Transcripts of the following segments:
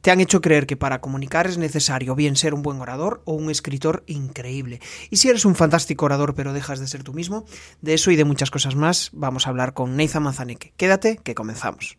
te han hecho creer que para comunicar es necesario bien ser un buen orador o un escritor increíble. Y si eres un fantástico orador pero dejas de ser tú mismo, de eso y de muchas cosas más vamos a hablar con Neiza Manzaneque. Quédate, que comenzamos.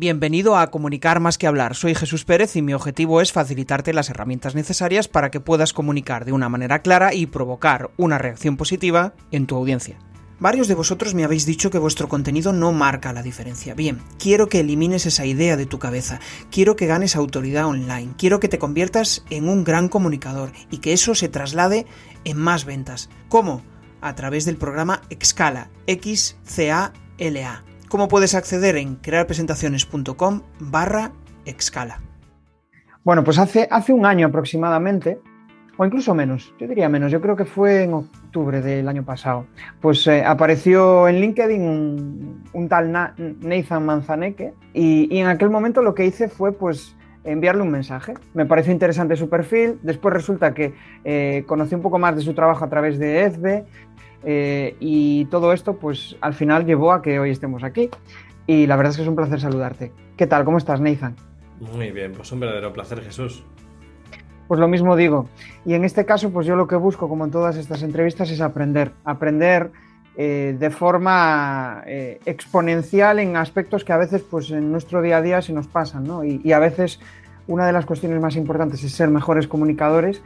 Bienvenido a Comunicar más que hablar. Soy Jesús Pérez y mi objetivo es facilitarte las herramientas necesarias para que puedas comunicar de una manera clara y provocar una reacción positiva en tu audiencia. Varios de vosotros me habéis dicho que vuestro contenido no marca la diferencia. Bien, quiero que elimines esa idea de tu cabeza, quiero que ganes autoridad online, quiero que te conviertas en un gran comunicador y que eso se traslade en más ventas. ¿Cómo? A través del programa Excala, X-C-A-L-A. ¿Cómo puedes acceder en crearpresentaciones.com barra Excala? Bueno, pues hace, hace un año aproximadamente, o incluso menos, yo diría menos, yo creo que fue en octubre del año pasado, pues eh, apareció en LinkedIn un, tal Nathan Manzaneque y, en aquel momento lo que hice fue pues enviarle un mensaje. Me pareció interesante su perfil, después resulta que eh, conocí un poco más de su trabajo a través de ESBE, eh, y todo esto, pues al final llevó a que hoy estemos aquí. Y la verdad es que es un placer saludarte. ¿Qué tal? ¿Cómo estás, Nathan? Muy bien, pues un verdadero placer, Jesús. Pues lo mismo digo. Y en este caso, pues yo lo que busco, como en todas estas entrevistas, es aprender. Aprender eh, de forma eh, exponencial en aspectos que a veces, pues en nuestro día a día se nos pasan, ¿no? Y, y a veces una de las cuestiones más importantes es ser mejores comunicadores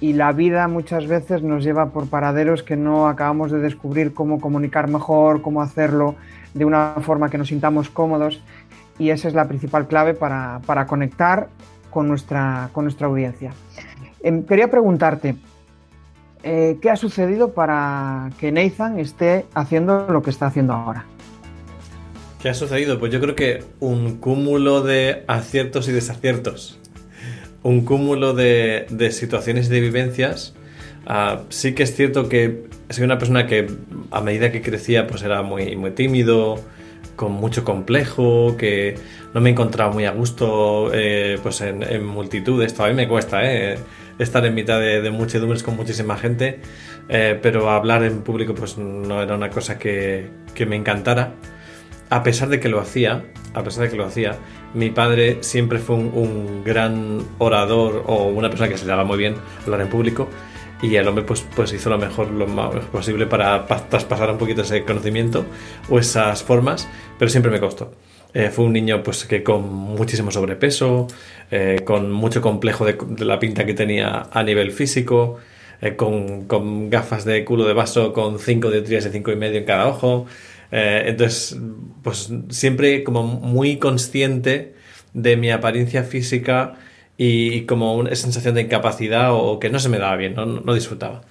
y la vida muchas veces nos lleva por paraderos que no acabamos de descubrir cómo comunicar mejor, cómo hacerlo de una forma que nos sintamos cómodos y esa es la principal clave para, conectar con nuestra, con nuestra audiencia. Em, quería preguntarte, eh, ¿qué ha sucedido para que Nathan esté haciendo lo que está haciendo ahora? ¿Qué ha sucedido? Pues yo creo que un cúmulo de aciertos y desaciertos un cúmulo de, situaciones y de vivencias. Ah, sí que es cierto que soy una persona que a medida que crecía pues era muy, muy tímido, con mucho complejo, que no me encontraba muy a gusto eh, pues en, multitudes. Todavía me cuesta eh, estar en mitad de, muchedumbres con muchísima gente, eh, pero hablar en público pues no era una cosa que, que me encantara. A pesar de que lo hacía, a pesar de que lo hacía, mi padre siempre fue un, gran orador o una persona que se daba muy bien hablar en público y el hombre pues, pues hizo lo mejor, lo más posible para traspasar un poquito ese conocimiento o esas formas, pero siempre me costó. Eh, fue un niño pues que con muchísimo sobrepeso, eh, con mucho complejo de, la pinta que tenía a nivel físico, eh, con, gafas de culo de vaso con 5 de y 5 y medio en cada ojo. Eh, entonces, pues siempre como muy consciente de mi apariencia física y, como una sensación de incapacidad o, que no se me daba bien, no, disfrutaba.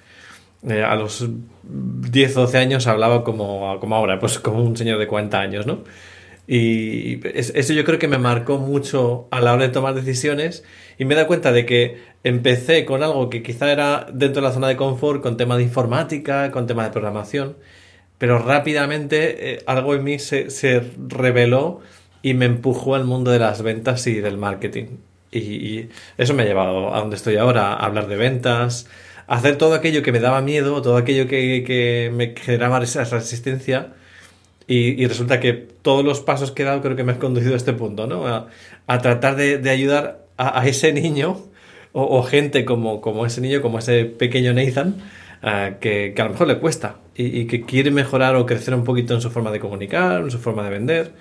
Eh, a los 10 o 12 años hablaba como, como ahora, pues como un señor de 40 años, ¿no? Y eso yo creo que me marcó mucho a la hora de tomar decisiones y me he dado cuenta de que empecé con algo que quizá era dentro de la zona de confort, con tema de informática, con tema de programación, pero rápidamente eh, algo en mí se, reveló y me empujó al mundo de las ventas y del marketing. Y, eso me ha llevado a donde estoy ahora, a hablar de ventas, a hacer todo aquello que me daba miedo, todo aquello que, me generaba esa resistencia. Y, resulta que todos los pasos que he dado creo que me han conducido a este punto, ¿no? A, tratar de, ayudar a, ese niño o, gente como, como ese niño, como ese pequeño Nathan, eh, que, a lo mejor le cuesta y, que quiere mejorar o crecer un poquito en su forma de comunicar, en su forma de vender.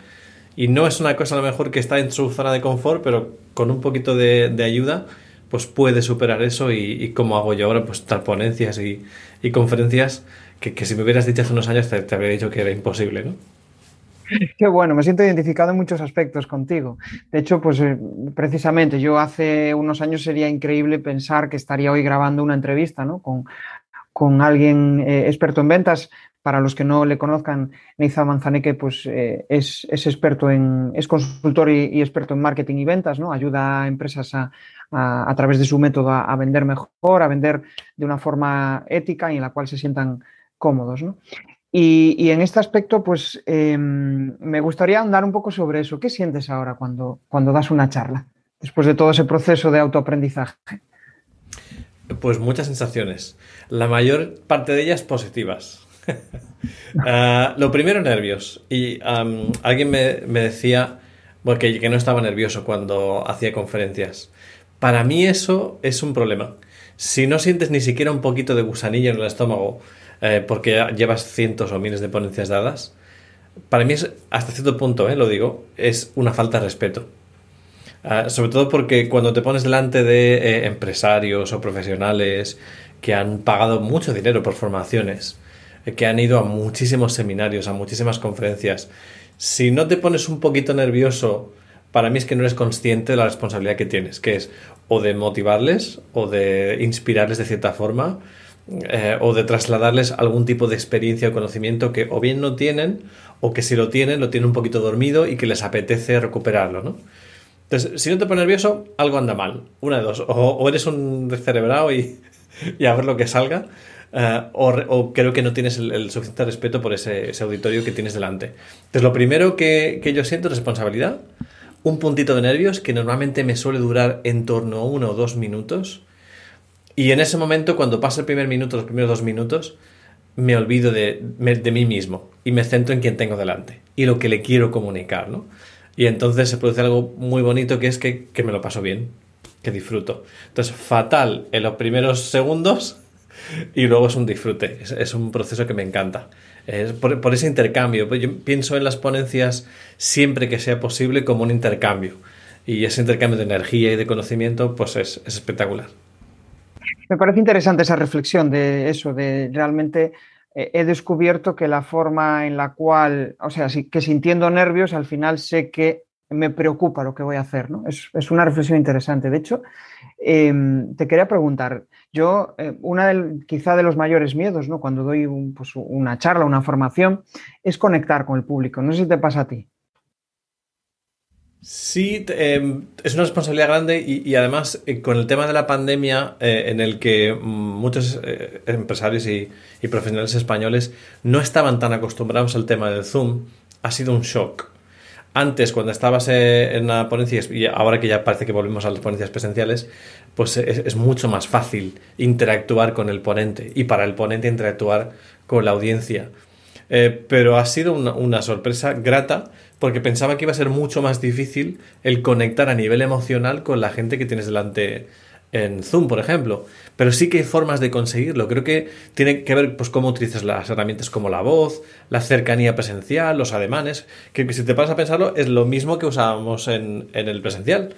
Y no es una cosa a lo mejor que está en su zona de confort, pero con un poquito de, ayuda, pues puede superar eso y, como hago yo ahora, pues dar ponencias y, conferencias que, si me hubieras dicho hace unos años te, te habría dicho que era imposible, ¿no? Qué bueno, me siento identificado en muchos aspectos contigo. De hecho, pues eh, precisamente yo hace unos años sería increíble pensar que estaría hoy grabando una entrevista ¿no? con con alguien eh, experto en ventas. Para los que no le conozcan, Neiza Manzaneque pues, eh, es, experto en, es consultor y, experto en marketing y ventas, ¿no? Ayuda a empresas a, a, través de su método a, vender mejor, a vender de una forma ética y en la cual se sientan cómodos, Y, en este aspecto, pues em, me gustaría andar un poco sobre eso. ¿Qué sientes ahora cuando, cuando das una charla, después de todo ese proceso de autoaprendizaje? Pues muchas sensaciones. La mayor parte de ellas positivas. Ah, lo primero, nervios. Y alguien me, decía que, que no estaba nervioso cuando hacía conferencias. Para mí eso es un problema. Si no sientes ni siquiera un poquito de gusanillo en el estómago eh, porque llevas cientos o miles de ponencias dadas, para mí es, hasta cierto punto, eh, lo digo, es una falta de respeto. Ah, sobre todo porque cuando te pones delante de eh, empresarios o profesionales que han pagado mucho dinero por formaciones, que han ido a muchísimos seminarios, a muchísimas conferencias, si no te pones un poquito nervioso, para mí es que no eres consciente de la responsabilidad que tienes, que es o de motivarles o de inspirarles de cierta forma eh, o de trasladarles algún tipo de experiencia o conocimiento que o bien no tienen o que si lo tienen lo tienen un poquito dormido y que les apetece recuperarlo, ¿no? Entonces, si no te pones nervioso, algo anda mal. Una de dos. O, eres un descerebrado y, y, a ver lo que salga, eh, o, creo que no tienes el, suficiente respeto por ese, auditorio que tienes delante. Entonces, lo primero que, que yo siento es responsabilidad, un puntito de nervios que normalmente me suele durar en torno a uno o dos minutos. Y en ese momento, cuando pasa el primer minuto, los primeros dos minutos, me olvido de, de mí mismo y me centro en quien tengo delante y lo que le quiero comunicar, ¿no? Y entonces se produce algo muy bonito que es que, me lo paso bien, que disfruto. Entonces, fatal en los primeros segundos y luego es un disfrute. Es, un proceso que me encanta. Es por, ese intercambio. Pues yo pienso en las ponencias siempre que sea posible como un intercambio. Y ese intercambio de energía y de conocimiento, pues es, es espectacular. Me parece interesante esa reflexión de eso, de realmente eh, he descubierto que la forma en la cual, o sea, que sintiendo nervios, al final sé que me preocupa lo que voy a hacer, ¿no? Es, una reflexión interesante. De hecho, em, te quería preguntar, yo, eh, una quizá de los mayores miedos, ¿no? Cuando doy pues, una charla, una formación, es conectar con el público. No sé si te pasa a ti. Sí, em, es una responsabilidad grande y, además eh, con el tema de la pandemia eh, en el que muchos eh, empresarios y, profesionales españoles no estaban tan acostumbrados al tema del Zoom, ha sido un shock. Antes, cuando estabas en una ponencia, y ahora que ya parece que volvemos a las ponencias presenciales, pues es, mucho más fácil interactuar con el ponente y para el ponente interactuar con la audiencia. pero ha sido una sorpresa grata porque pensaba que iba a ser mucho más difícil el conectar a nivel emocional con la gente que tienes delante en Zoom, por ejemplo. Pero sí que hay formas de conseguirlo. Creo que tiene que ver pues cómo utilizas las herramientas como la voz, la cercanía presencial, los ademanes, que si te pasas a pensarlo es lo mismo que usábamos en, el presencial.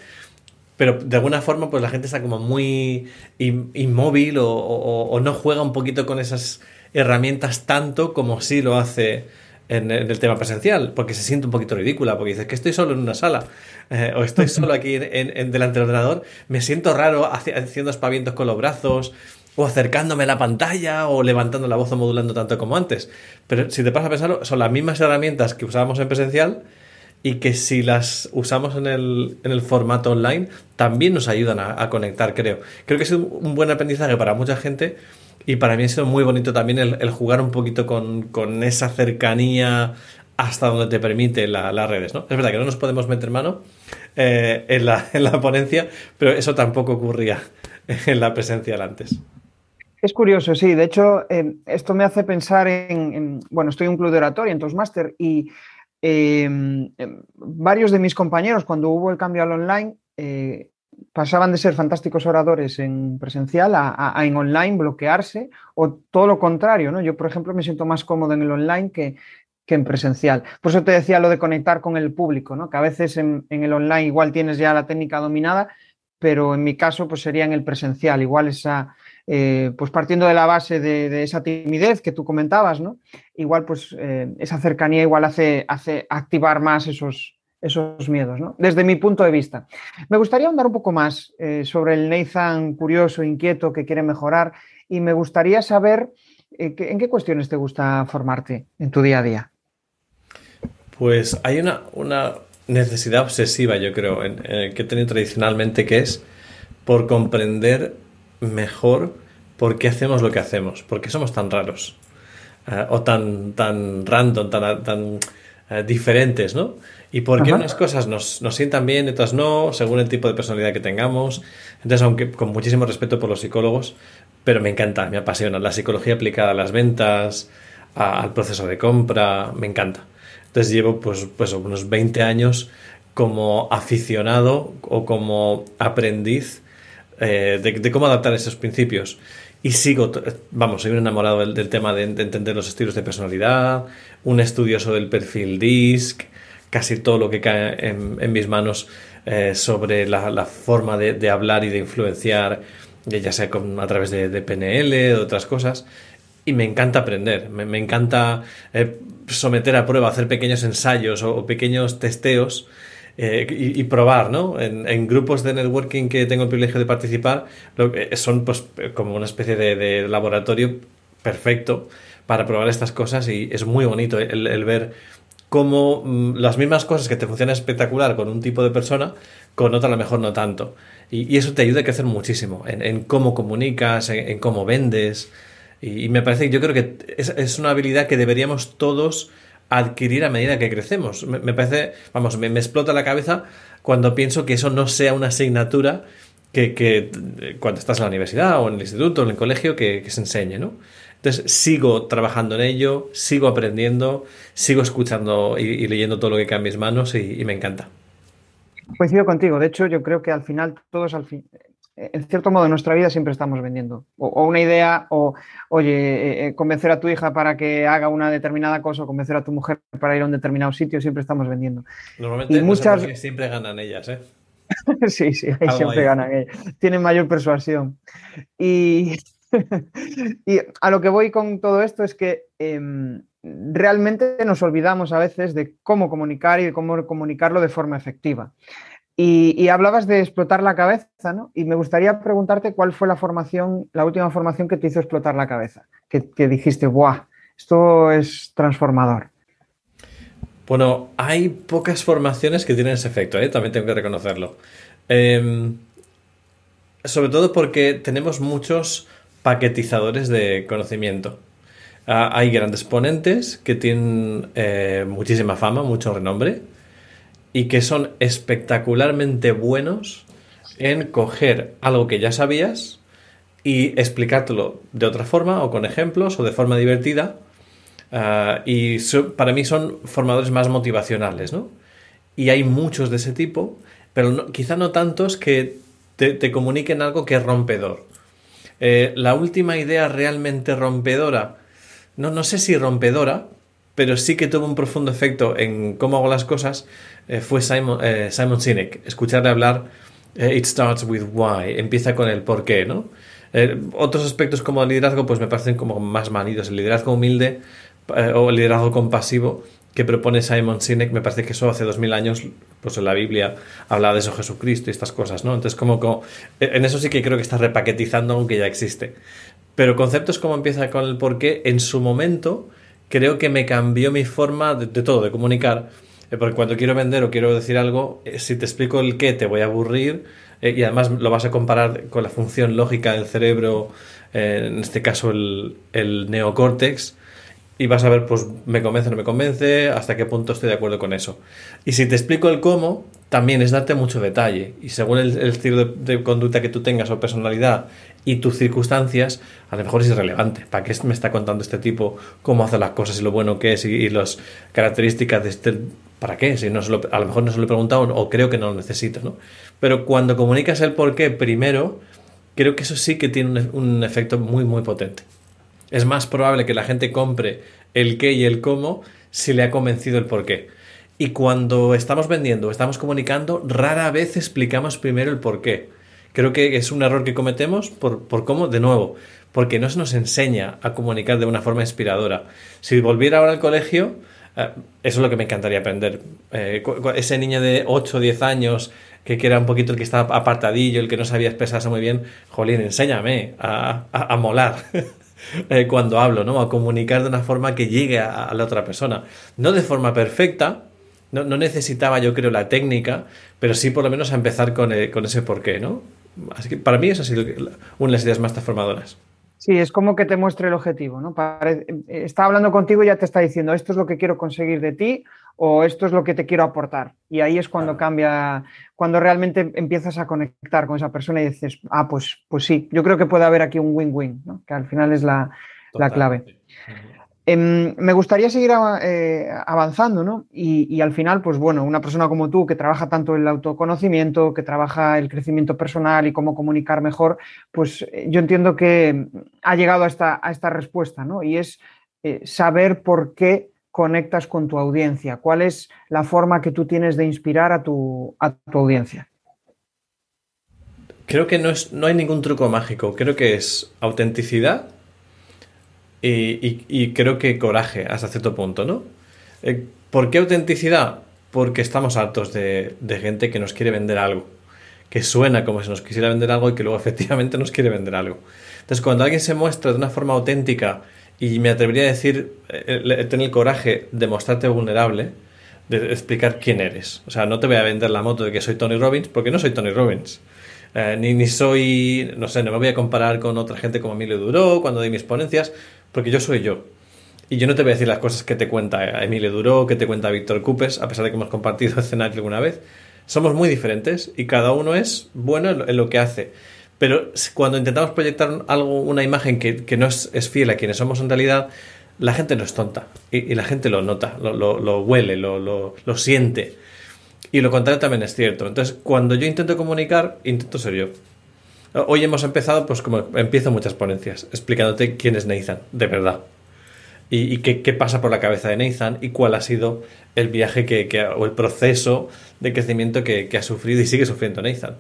Pero de alguna forma pues la gente está como muy inmóvil o, o no juega un poquito con esas herramientas tanto como sí lo hace en, el tema presencial, porque se siente un poquito ridícula, porque dices que estoy solo en una sala eh, o estoy solo aquí en, delante del ordenador, me siento raro haciendo espavientos con los brazos o acercándome a la pantalla o levantando la voz o modulando tanto como antes. Pero si te pasa a pensarlo, son las mismas herramientas que usábamos en presencial y que si las usamos en el, en el formato online también nos ayudan a, a, conectar, creo. Creo que es un buen aprendizaje para mucha gente y para mí ha sido muy bonito también el, jugar un poquito con, esa cercanía hasta donde te permite las redes, ¿no? Es verdad que no nos podemos meter mano eh, en, la, en, la, ponencia, pero eso tampoco ocurría en la presencial antes. Es curioso, sí. De hecho, eh, esto me hace pensar en, bueno, estoy en un club de oratoria, en Toastmaster, y em, varios de mis compañeros, cuando hubo el cambio al online, eh, pasaban de ser fantásticos oradores en presencial a, en online bloquearse o todo lo contrario, ¿no? Yo, por ejemplo, me siento más cómodo en el online que, en presencial. Por eso te decía lo de conectar con el público, ¿no? Que a veces en, el online igual tienes ya la técnica dominada, pero en mi caso pues sería en el presencial, igual esa, eh, pues partiendo de la base de, esa timidez que tú comentabas, ¿no? Igual pues eh, esa cercanía igual hace, hace activar más esos, esos miedos, ¿no? Desde mi punto de vista. Me gustaría ahondar un poco más eh, sobre el Nathan curioso, inquieto, que quiere mejorar y me gustaría saber eh, en qué cuestiones te gusta formarte en tu día a día. Pues hay una, una necesidad obsesiva, yo creo, en, que he tenido tradicionalmente, que es por comprender mejor por qué hacemos lo que hacemos, por qué somos tan raros, eh, o tan, tan random, tan, tan diferentes, ¿no? Y por qué unas cosas nos, nos, sientan bien y otras no, según el tipo de personalidad que tengamos. Entonces, aunque con muchísimo respeto por los psicólogos, pero me encanta, me apasiona. La psicología aplicada a las ventas, al proceso de compra, me encanta. Entonces llevo pues, pues unos 20 años como aficionado o como aprendiz eh, de, cómo adaptar esos principios. Y sigo, vamos, soy un enamorado del, tema de, entender los estilos de personalidad, un estudioso del perfil DISC, casi todo lo que cae en, mis manos eh, sobre la, forma de, hablar y de influenciar, ya sea a través de, PNL o otras cosas. Y me encanta aprender, me, encanta eh, someter a prueba, hacer pequeños ensayos o pequeños testeos eh, y, probar, ¿no? En, grupos de networking que tengo el privilegio de participar, lo, son pues como una especie de, laboratorio perfecto para probar estas cosas y es muy bonito el, ver cómo mm, las mismas cosas que te funcionan espectacular con un tipo de persona, con otra a lo mejor no tanto. Y, eso te ayuda a crecer muchísimo en, cómo comunicas, en, cómo vendes. Y, me parece yo creo que es, una habilidad que deberíamos todos adquirir a medida que crecemos. Me, parece, vamos, me, explota la cabeza cuando pienso que eso no sea una asignatura que, que, cuando estás en la universidad o en el instituto o en el colegio que, se enseñe, ¿no? Entonces sigo trabajando en ello, sigo aprendiendo, sigo escuchando y, leyendo todo lo que cae en mis manos y, me encanta. Coincido contigo. De hecho, yo creo que al final todos al fin, en cierto modo, en nuestra vida siempre estamos vendiendo. O, una idea, o, oye, eh, eh, convencer a tu hija para que haga una determinada cosa, o convencer a tu mujer para ir a un determinado sitio, siempre estamos vendiendo. Normalmente y muchas... siempre ganan ellas, ¿eh? sí, sí, ahí siempre ganan ellas. Tienen mayor persuasión. Y, y, a lo que voy con todo esto es que em, realmente nos olvidamos a veces de cómo comunicar y de cómo comunicarlo de forma efectiva. Y, hablabas de explotar la cabeza, ¿no? Y me gustaría preguntarte cuál fue la formación, la última formación que te hizo explotar la cabeza, que, dijiste, ¡buah! Esto es transformador. Bueno, hay pocas formaciones que tienen ese efecto, ¿eh? también tengo que reconocerlo. Em, sobre todo porque tenemos muchos paquetizadores de conocimiento. Ah, hay grandes ponentes que tienen eh, muchísima fama, mucho renombre, y que son espectacularmente buenos en coger algo que ya sabías y explicártelo de otra forma o con ejemplos o de forma divertida. Ah, y para mí son formadores más motivacionales, ¿no? Y hay muchos de ese tipo, pero quizá no tantos que te, comuniquen algo que es rompedor. Eh, la última idea realmente rompedora, no, no sé si rompedora, pero sí que tuvo un profundo efecto en cómo hago las cosas, eh, fue Simon, eh, Simon Sinek. Escucharle hablar, it starts with why, empieza con el por qué, ¿no? otros aspectos como el liderazgo, pues me parecen como más manidos. El liderazgo humilde o el liderazgo compasivo que propone Simon Sinek, me parece que eso hace dos mil años, pues en la Biblia hablaba de eso Jesucristo y estas cosas, ¿no? Entonces, como, como en eso sí que creo que está repaquetizando aunque ya existe. Pero conceptos como empieza con el por qué, en su momento, creo que me cambió mi forma de, todo, de comunicar. Eh, porque cuando quiero vender o quiero decir algo, eh, si te explico el qué, te voy a aburrir eh, y además lo vas a comparar con la función lógica del cerebro, en este caso el, el neocórtex, y vas a ver, pues me convence o no me convence, hasta qué punto estoy de acuerdo con eso. Y si te explico el cómo, también es darte mucho detalle. Y según el, estilo de, conducta que tú tengas o personalidad y tus circunstancias, a lo mejor es irrelevante. ¿Para qué me está contando este tipo cómo hace las cosas y lo bueno que es y, las características de este... ¿Para qué? Si no a lo mejor no se lo he preguntado o creo que no lo necesito, ¿no? Pero cuando comunicas el por qué primero, creo que eso sí que tiene un efecto muy, muy potente. Es más probable que la gente compre el qué y el cómo si le ha convencido el por qué. Y cuando estamos vendiendo, estamos comunicando, rara vez explicamos primero el por qué. Creo que es un error que cometemos por, cómo, de nuevo, porque no se nos enseña a comunicar de una forma inspiradora. Si volviera ahora al colegio, eh, eso es lo que me encantaría aprender. Eh, ese niño de 8 o 10 años que, era un poquito el que estaba apartadillo, el que no sabía expresarse muy bien, jolín, enséñame a, a molar. Eh, cuando hablo, ¿no? A comunicar de una forma que llegue a, la otra persona. No de forma perfecta, no, necesitaba yo creo la técnica, pero sí por lo menos a empezar con, eh, con ese porqué, ¿no? Así que para mí esa ha sido una de las ideas más transformadoras. Sí, es como que te muestre el objetivo, ¿no? está hablando contigo y ya te está diciendo esto es lo que quiero conseguir de ti o esto es lo que te quiero aportar. Y ahí es cuando cambia, cuando realmente empiezas a conectar con esa persona y dices, ah, pues, pues sí, yo creo que puede haber aquí un win-win, ¿no? que al final es la, clave. Em, me gustaría seguir eh, avanzando, ¿no? Y, al final, pues bueno, una persona como tú que trabaja tanto el autoconocimiento, que trabaja el crecimiento personal y cómo comunicar mejor, pues eh, yo entiendo que ha llegado a esta, respuesta, ¿no? Y es eh, saber por qué conectas con tu audiencia? ¿Cuál es la forma que tú tienes de inspirar a tu, a tu audiencia? Creo que no, es, no hay ningún truco mágico. Creo que es autenticidad y, creo que coraje hasta cierto punto, ¿no? Eh, ¿Por qué autenticidad? Porque estamos hartos de, de gente que nos quiere vender algo, que suena como si nos quisiera vender algo y que luego efectivamente nos quiere vender algo. Entonces, cuando alguien se muestra de una forma auténtica y me atrevería a decir, eh, tener el coraje de mostrarte vulnerable, de explicar quién eres. O sea, no te voy a vender la moto de que soy Tony Robbins, porque no soy Tony Robbins. Eh, ni, ni soy, no sé, no me voy a comparar con otra gente como Emilio Duró cuando doy mis ponencias, porque yo soy yo. Y yo no te voy a decir las cosas que te cuenta Emilio Duró, que te cuenta Víctor Cupes, a pesar de que hemos compartido escenario alguna vez. Somos muy diferentes y cada uno es bueno en lo que hace. Pero cuando intentamos proyectar algo, una imagen que, no es, fiel a quienes somos en realidad, la gente no es tonta y, la gente lo nota, lo, huele, lo, siente. Y lo contrario también es cierto. Entonces, cuando yo intento comunicar, intento ser yo. Hoy hemos empezado, pues como empiezo muchas ponencias, explicándote quién es Nathan, de verdad. Y, qué, pasa por la cabeza de Nathan y cuál ha sido el viaje que, o el proceso de crecimiento que, que ha sufrido y sigue sufriendo Nathan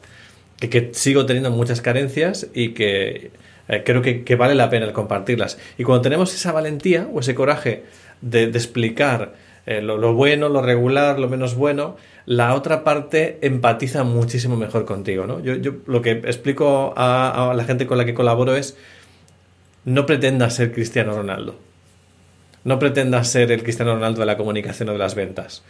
que, sigo teniendo muchas carencias y que eh, creo que, vale la pena el compartirlas. Y cuando tenemos esa valentía o ese coraje de, explicar eh, lo, bueno, lo regular, lo menos bueno, la otra parte empatiza muchísimo mejor contigo. ¿no? Yo, yo lo que explico a, la gente con la que colaboro es, no pretendas ser Cristiano Ronaldo. No pretendas ser el Cristiano Ronaldo de la comunicación o de las ventas.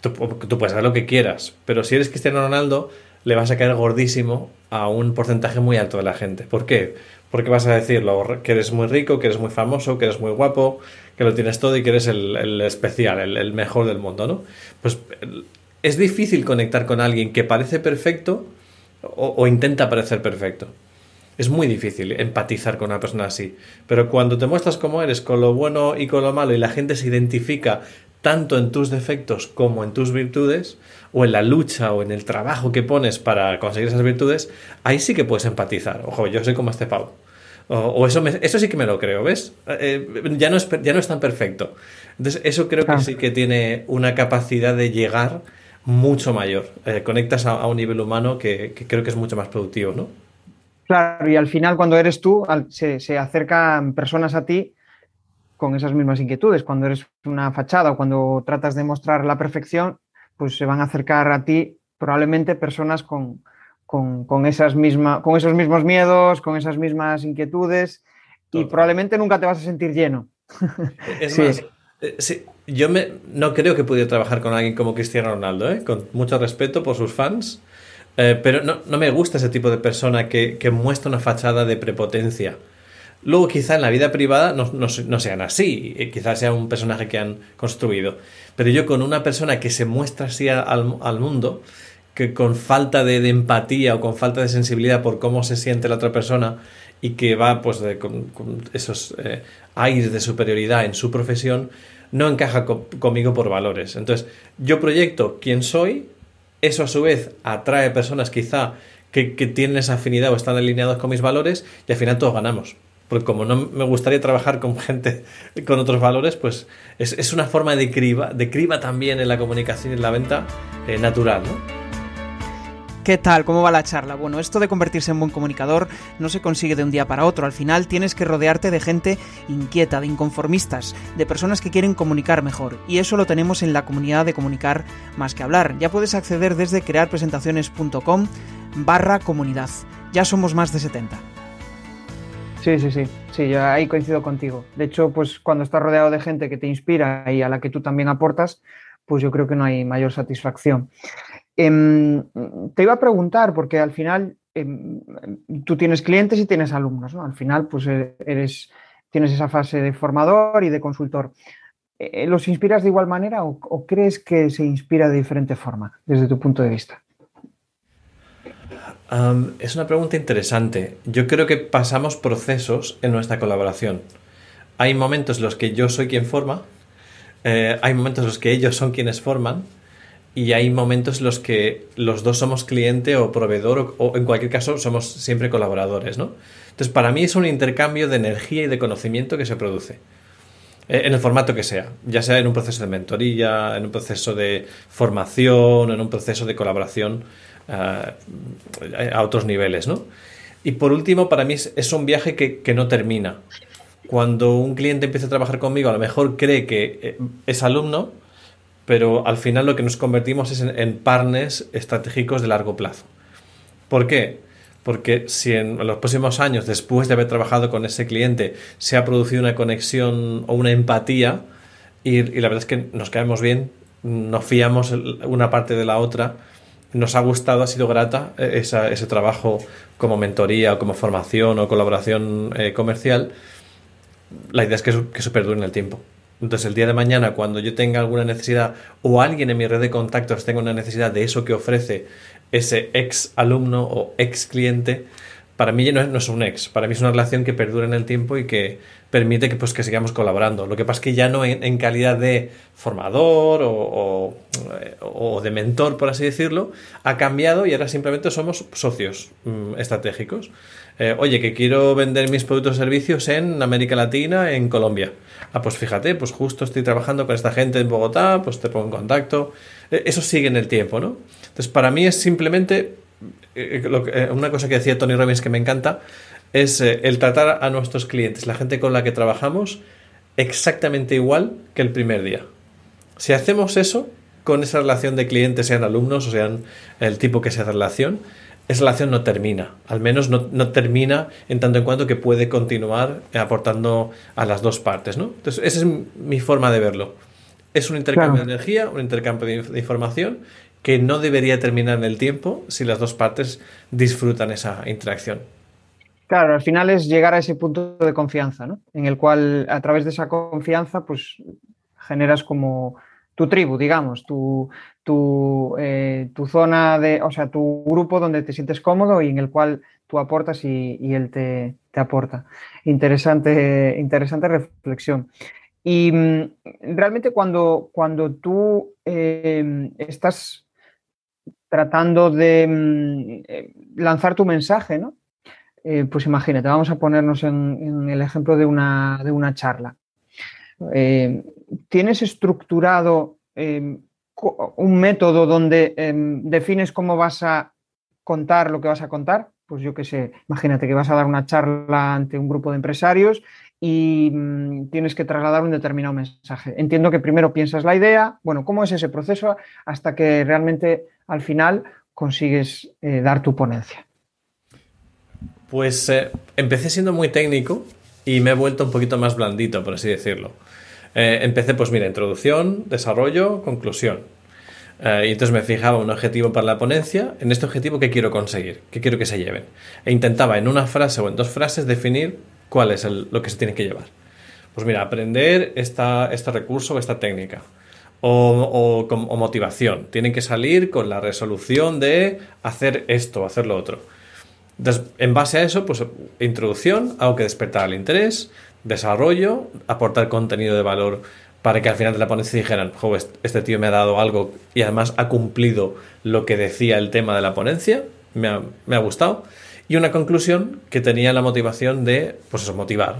Tú, tú puedes hacer lo que quieras, pero si eres Cristiano Ronaldo, le vas a caer gordísimo a un porcentaje muy alto de la gente. ¿Por qué? Porque vas a decirlo, que eres muy rico, que eres muy famoso, que eres muy guapo, que lo tienes todo y que eres el, especial, el, mejor del mundo, ¿no? Pues es difícil conectar con alguien que parece perfecto o, o intenta parecer perfecto. Es muy difícil empatizar con una persona así. Pero cuando te muestras como eres, con lo bueno y con lo malo, y la gente se identifica tanto en tus defectos como en tus virtudes, o en la lucha o en el trabajo que pones para conseguir esas virtudes, ahí sí que puedes empatizar. Ojo, yo soy como este pavo. O, eso, eso sí que me lo creo, ¿ves? Eh, ya, no es, ya no es tan perfecto. Entonces, eso creo que sí que tiene una capacidad de llegar mucho mayor. Eh, conectas a, un nivel humano que, creo que es mucho más productivo, ¿no? Claro, y al final cuando eres tú, se, se acercan personas a ti con esas mismas inquietudes. Cuando eres una fachada o cuando tratas de mostrar la perfección, pues se van a acercar a ti probablemente personas con, esas misma, con esos mismos miedos, con esas mismas inquietudes y probablemente nunca te vas a sentir lleno. Es más, eh, yo me, no creo que pudiera trabajar con alguien como Cristiano Ronaldo, ¿eh? con mucho respeto por sus fans, eh, pero no, me gusta ese tipo de persona que, que muestra una fachada de prepotencia. Luego quizá en la vida privada no, sean así, quizás sea un personaje que han construido. Pero yo con una persona que se muestra así al, mundo, que con falta de, empatía o con falta de sensibilidad por cómo se siente la otra persona y que va pues con, esos eh, aires de superioridad en su profesión, no encaja conmigo por valores. Entonces yo proyecto quién soy, eso a su vez atrae personas quizá que, que tienen esa afinidad o están alineados con mis valores y al final todos ganamos porque como no me gustaría trabajar con gente con otros valores, pues es, una forma de criba, de criba también en la comunicación y en la venta eh, natural, ¿no? ¿Qué tal? ¿Cómo va la charla? Bueno, esto de convertirse en buen comunicador no se consigue de un día para otro. Al final tienes que rodearte de gente inquieta, de inconformistas, de personas que quieren comunicar mejor. Y eso lo tenemos en la comunidad de comunicar más que hablar. Ya puedes acceder desde crearpresentaciones.com barra comunidad. Ya somos más de 70. Sí, sí, sí, sí, yo ahí coincido contigo. De hecho, pues cuando estás rodeado de gente que te inspira y a la que tú también aportas, pues yo creo que no hay mayor satisfacción. Em, te iba a preguntar, porque al final em, tú tienes clientes y tienes alumnos, ¿no? Al final, pues e, eres, tienes esa fase de formador y de consultor. Eh, ¿Los inspiras de igual manera o, crees que se inspira de diferente forma desde tu punto de vista? Es una pregunta interesante. Yo creo que pasamos procesos en nuestra colaboración. Hay momentos en los que yo soy quien forma, eh, hay momentos en los que ellos son quienes forman y hay momentos en los que los dos somos cliente o proveedor o, en cualquier caso somos siempre colaboradores, ¿no? Entonces para mí es un intercambio de energía y de conocimiento que se produce. Eh, en el formato que sea, ya sea en un proceso de mentoría, en un proceso de formación, en un proceso de colaboración a otros niveles, ¿no? Y por último, para mí es, un viaje que, no termina. Cuando un cliente empieza a trabajar conmigo, a lo mejor cree que eh, es alumno, pero al final lo que nos convertimos es en, en partners estratégicos de largo plazo. ¿Por qué? porque si en los próximos años, después de haber trabajado con ese cliente, se ha producido una conexión o una empatía y, la verdad es que nos caemos bien, nos fiamos una parte de la otra, nos ha gustado, ha sido grata eh, ese trabajo como mentoría o como formación o colaboración eh, comercial, la idea es que eso, que perdure en el tiempo. Entonces, el día de mañana, cuando yo tenga alguna necesidad o alguien en mi red de contactos tenga una necesidad de eso que ofrece ese ex alumno o ex cliente, para mí no es, no es, un ex, para mí es una relación que perdura en el tiempo y que permite que, pues, que sigamos colaborando. Lo que pasa es que ya no en, calidad de formador o, o, de mentor, por así decirlo, ha cambiado y ahora simplemente somos socios mm, estratégicos. Eh, oye, que quiero vender mis productos y servicios en América Latina, en Colombia. Ah, pues fíjate, pues justo estoy trabajando con esta gente en Bogotá, pues te pongo en contacto. Eh, eso sigue en el tiempo, ¿no? Entonces, para mí es simplemente eh, una cosa que decía Tony Robbins que me encanta, es el tratar a nuestros clientes, la gente con la que trabajamos, exactamente igual que el primer día. Si hacemos eso con esa relación de clientes, sean alumnos o sean el tipo que sea relación, esa relación no termina, al menos no, termina en tanto en cuanto que puede continuar aportando a las dos partes, ¿no? Entonces, esa es mi forma de verlo. Es un intercambio de energía, un intercambio de, información que no debería terminar en el tiempo si las dos partes disfrutan esa interacción. Claro, al final es llegar a ese punto de confianza, ¿no? En el cual a través de esa confianza, pues generas como tu tribu, digamos, tu, eh, tu, zona de, o sea, tu grupo donde te sientes cómodo y en el cual tú aportas y, él te, aporta. Interesante, interesante reflexión. Y mm, realmente cuando, cuando tú em, estás tratando de mm, eh, lanzar tu mensaje, ¿no? Eh, pues imagínate, vamos a ponernos en, el ejemplo de una, de una charla. ¿Tienes estructurado em, un método donde em, defines cómo vas a contar lo que vas a contar. Pues yo qué sé, imagínate que vas a dar una charla ante un grupo de empresarios y mm, tienes que trasladar un determinado mensaje. Entiendo que primero piensas la idea, bueno, ¿cómo es ese proceso hasta que realmente al final consigues eh, dar tu ponencia? Pues eh, empecé siendo muy técnico y me he vuelto un poquito más blandito, por así decirlo. Eh, empecé, pues mira, introducción, desarrollo, conclusión. Eh, y entonces me fijaba un objetivo para la ponencia. En este objetivo, ¿qué quiero conseguir? ¿Qué quiero que se lleven? E intentaba en una frase o en dos frases definir cuál es lo que se tiene que llevar. Pues mira, aprender esta, este recurso o esta técnica. O, o, motivación. Tienen que salir con la resolución de hacer esto, hacer lo otro. Entonces, en base a eso, pues introducción, algo que despertar el interés, desarrollo, aportar contenido de valor para que al final de la ponencia dijeran, joder, este tío me ha dado algo y además ha cumplido lo que decía el tema de la ponencia, me ha, gustado. Y una conclusión que tenía la motivación de, pues eso, motivar.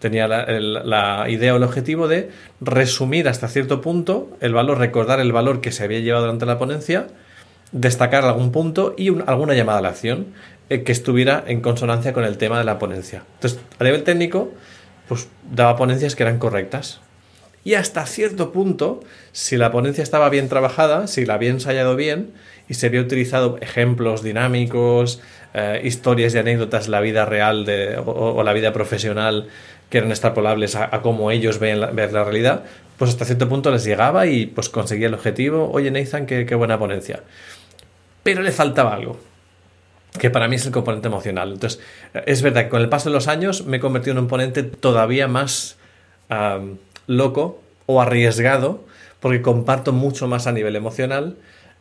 Tenía la, idea o el objetivo de resumir hasta cierto punto el valor, recordar el valor que se había llevado durante la ponencia, destacar algún punto y alguna llamada a la acción eh, que estuviera en consonancia con el tema de la ponencia. Entonces, a nivel técnico, pues daba ponencias que eran correctas. Y hasta cierto punto, si la ponencia estaba bien trabajada, si la había ensayado bien y se había utilizado ejemplos dinámicos, eh, historias y anécdotas de la vida real o, la vida profesional que eran extrapolables a, cómo ellos ven la, realidad, pues hasta cierto punto les llegaba y pues conseguía el objetivo. Oye, Nathan, qué buena ponencia. Pero le faltaba algo. Que para mí es el componente emocional. Entonces, es verdad que con el paso de los años me he convertido en un ponente todavía más loco o arriesgado, porque comparto mucho más a nivel emocional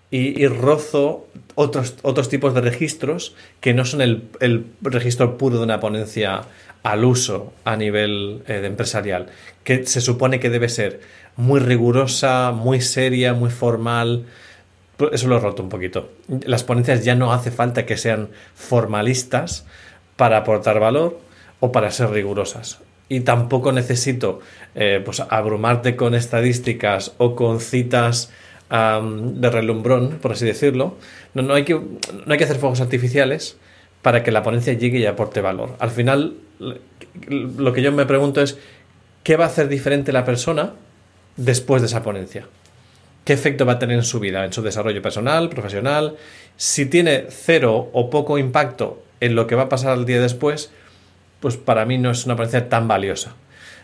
y, rozo otros, otros tipos de registros que no son el, registro puro de una ponencia al uso a nivel eh, empresarial, que se supone que debe ser muy rigurosa, muy seria, muy formal. Pues eso lo he roto un poquito. Las ponencias ya no hace falta que sean formalistas para aportar valor o para ser rigurosas. Y tampoco necesito eh, pues, abrumarte con estadísticas o con citas de relumbrón, por así decirlo. No, no, hay que, no hay que hacer fuegos artificiales para que la ponencia llegue y aporte valor. Al final, lo que yo me pregunto es, ¿qué va a hacer diferente la persona después de esa ponencia? ¿Qué efecto va a tener en su vida, en su desarrollo personal, profesional? Si tiene cero o poco impacto en lo que va a pasar al día después, pues para mí no es una ponencia tan valiosa.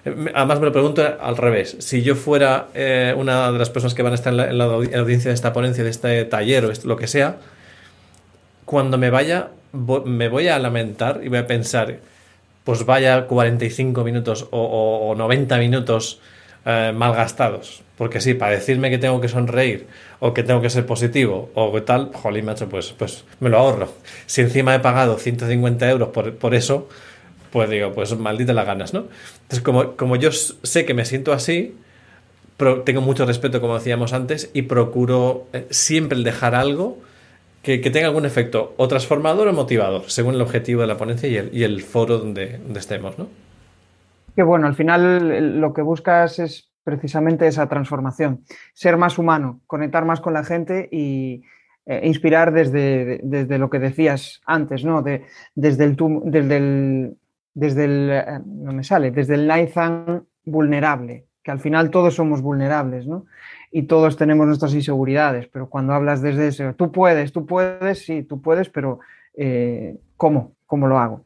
Además me lo pregunto al revés. Si yo fuera eh, una de las personas que van a estar en la, audiencia de esta ponencia, de este taller o lo que sea, cuando me vaya me voy a lamentar y voy a pensar, pues vaya 45 minutos o, 90 minutos eh, mal gastados. Porque sí, para decirme que tengo que sonreír o que tengo que ser positivo o que tal, jolín, macho, pues, pues me lo ahorro. Si encima he pagado 150 euros por, por eso, pues digo, pues maldita las ganas, ¿no? Entonces, como, como yo sé que me siento así, tengo mucho respeto, como decíamos antes, y procuro eh, siempre dejar algo que, tenga algún efecto o transformador o motivador, según el objetivo de la ponencia y el, y el foro donde, estemos, ¿no? Que bueno, al final lo que buscas es precisamente esa transformación, ser más humano, conectar más con la gente y, eh, inspirar desde, desde, lo que decías antes, ¿no? De, desde, el, desde, el, desde el, eh, no me sale, desde el Nathan vulnerable, que al final todos somos vulnerables, ¿no? Y todos tenemos nuestras inseguridades, pero cuando hablas desde ese, tú puedes, tú puedes, sí, tú puedes, pero eh, ¿cómo? ¿Cómo lo hago?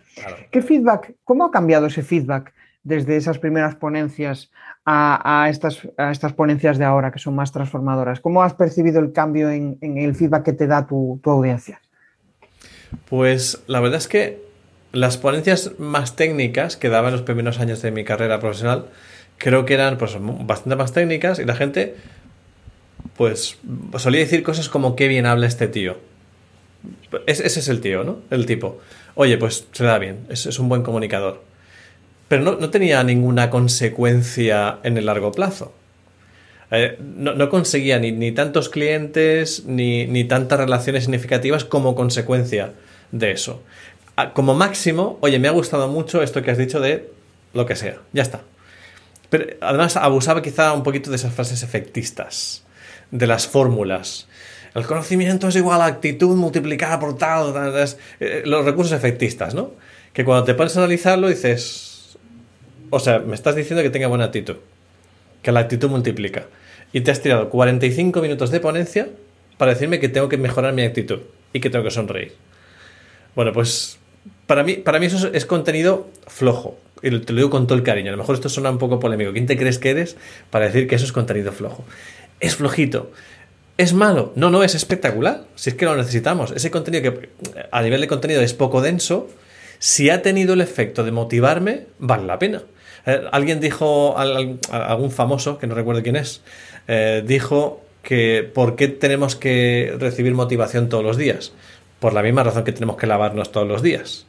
¿Qué feedback, cómo ha cambiado ese feedback desde esas primeras ponencias a, estas, ponencias de ahora que son más transformadoras? ¿Cómo has percibido el cambio en, el feedback que te da tu, audiencia? Pues la verdad es que las ponencias más técnicas que daba en los primeros años de mi carrera profesional, creo que eran pues, bastante más técnicas y la gente pues solía decir cosas como qué bien habla este tío. ese es el tío, ¿no? El tipo. Oye, pues se da bien, es un buen comunicador. Pero no, tenía ninguna consecuencia en el largo plazo. Eh, no, conseguía ni, tantos clientes ni, tantas relaciones significativas como consecuencia de eso como máximo, oye, me ha gustado mucho esto que has dicho de lo que sea, ya está. Pero además abusaba quizá un poquito de esas frases efectistas, de las fórmulas. El conocimiento es igual a actitud multiplicada por tal, eh, los recursos efectistas, ¿no? Que cuando te pones a analizarlo dices, o sea, me estás diciendo que tenga buena actitud, que la actitud multiplica. Y te has tirado 45 minutos de ponencia para decirme que tengo que mejorar mi actitud y que tengo que sonreír. Bueno, pues para mí, para mí eso es, contenido flojo. Y te lo digo con todo el cariño. A lo mejor esto suena un poco polémico. ¿Quién te crees que eres para decir que eso es contenido flojo? Es flojito. ¿Es malo? No, no, es espectacular. Si es que lo necesitamos. Ese contenido que a nivel de contenido es poco denso, si ha tenido el efecto de motivarme, vale la pena. Eh, alguien dijo, algún famoso, que no recuerdo quién es, eh, dijo que ¿por qué tenemos que recibir motivación todos los días? Por la misma razón que tenemos que lavarnos todos los días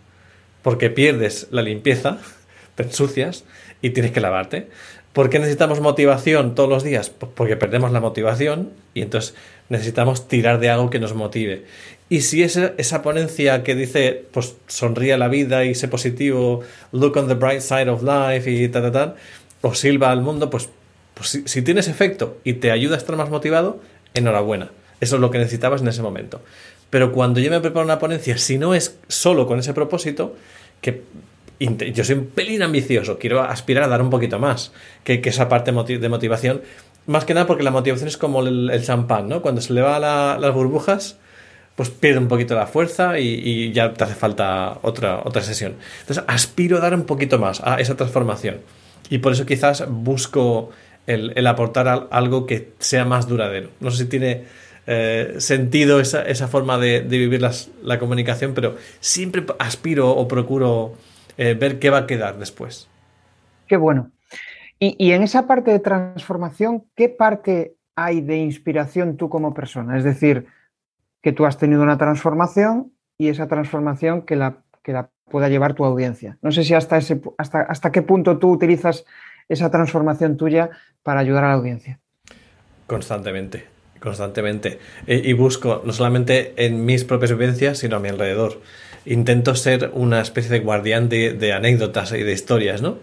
porque pierdes la limpieza, te ensucias y tienes que lavarte. ¿Por qué necesitamos motivación todos los días? Pues porque perdemos la motivación y entonces necesitamos tirar de algo que nos motive. Y si esa, esa ponencia que dice, pues sonríe a la vida y sé positivo, look on the bright side of life y tal, tal, tal, o silba al mundo, pues, pues si, tienes efecto y te ayuda a estar más motivado, enhorabuena. Eso es lo que necesitabas en ese momento. Pero cuando yo me preparo una ponencia, si no es solo con ese propósito, que yo soy un pelín ambicioso, quiero aspirar a dar un poquito más que, esa parte de motivación. Más que nada porque la motivación es como el, champán, ¿no? Cuando se le va las burbujas, pues pierde un poquito la fuerza y, ya te hace falta otra, otra sesión. Entonces aspiro a dar un poquito más a esa transformación. Y por eso quizás busco el, aportar algo que sea más duradero. No sé si tiene eh, sentido esa, esa forma de, vivir la comunicación, pero siempre aspiro o procuro eh, ver qué va a quedar después. Qué bueno. Y, y, en esa parte de transformación, ¿qué parte hay de inspiración tú como persona? Es decir, que tú has tenido una transformación y esa transformación que la, que la pueda llevar tu audiencia. No sé si hasta, ese, hasta, hasta qué punto tú utilizas esa transformación tuya para ayudar a la audiencia. Constantemente, constantemente. y busco no solamente en mis propias vivencias, sino a mi alrededor. Intento ser una especie de guardián de, anécdotas y de historias, ¿no?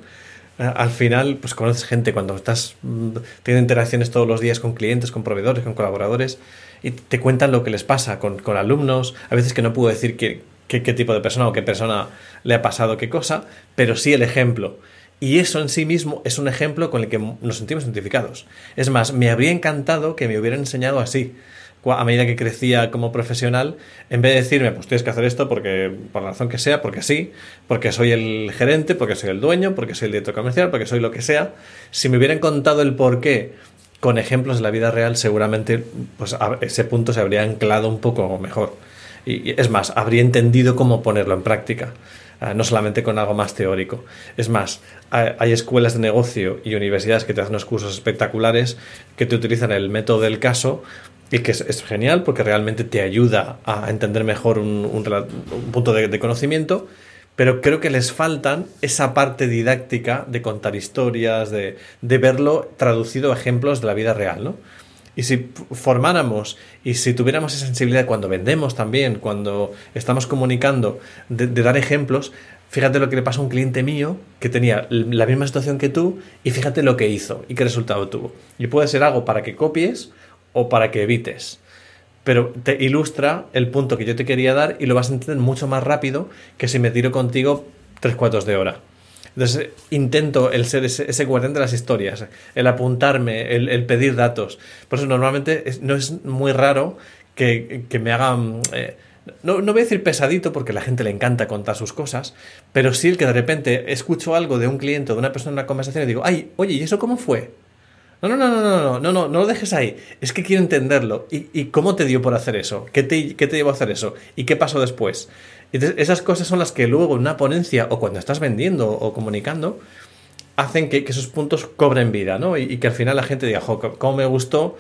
Al final, pues conoces gente cuando estás mm, teniendo interacciones todos los días con clientes, con proveedores, con colaboradores, y te cuentan lo que les pasa con, alumnos, a veces que no puedo decir qué, tipo de persona o qué persona le ha pasado qué cosa, pero sí el ejemplo. Y eso en sí mismo es un ejemplo con el que nos sentimos identificados. Es más, me habría encantado que me hubieran enseñado así. A medida que crecía como profesional, en vez de decirme, pues tienes que hacer esto porque, por la razón que sea, porque sí, porque soy el gerente, porque soy el dueño, porque soy el director comercial, porque soy lo que sea, si me hubieran contado el por qué con ejemplos de la vida real, seguramente pues, ese punto se habría anclado un poco mejor. Y, es más, habría entendido cómo ponerlo en práctica. Ah, no solamente con algo más teórico. Es más, hay, escuelas de negocio y universidades que te hacen unos cursos espectaculares que te utilizan el método del caso y que es, genial porque realmente te ayuda a entender mejor un, punto de, conocimiento, pero creo que les faltan esa parte didáctica de contar historias, de, de verlo traducido a ejemplos de la vida real, ¿no? Y si formáramos y si tuviéramos esa sensibilidad cuando vendemos también, cuando estamos comunicando, de, dar ejemplos, fíjate lo que le pasó a un cliente mío que tenía la misma situación que tú y fíjate lo que hizo y qué resultado tuvo. Y puede ser algo para que copies o para que evites. Pero te ilustra el punto que yo te quería dar y lo vas a entender mucho más rápido que si me tiro contigo tres cuartos de hora. Entonces intento el ser ese, ese guardián de las historias, el apuntarme, el, pedir datos. Por eso normalmente no es muy raro que, me hagan... Eh, no, no, voy a decir pesadito porque a la gente le encanta contar sus cosas, pero sí el que de repente escucho algo de un cliente o de una persona en una conversación y digo, ay, oye, ¿y eso cómo fue? No, no, no, no, no, no, no, no, no lo dejes ahí. Es que quiero entenderlo. ¿Y, y cómo te dio por hacer eso? ¿Qué te, ¿Qué te llevó a hacer eso? ¿Y qué pasó después? Entonces, esas cosas son las que luego en una ponencia o cuando estás vendiendo o comunicando hacen que, esos puntos cobren vida, ¿no? Y, que al final la gente diga, jo, cómo me gustó.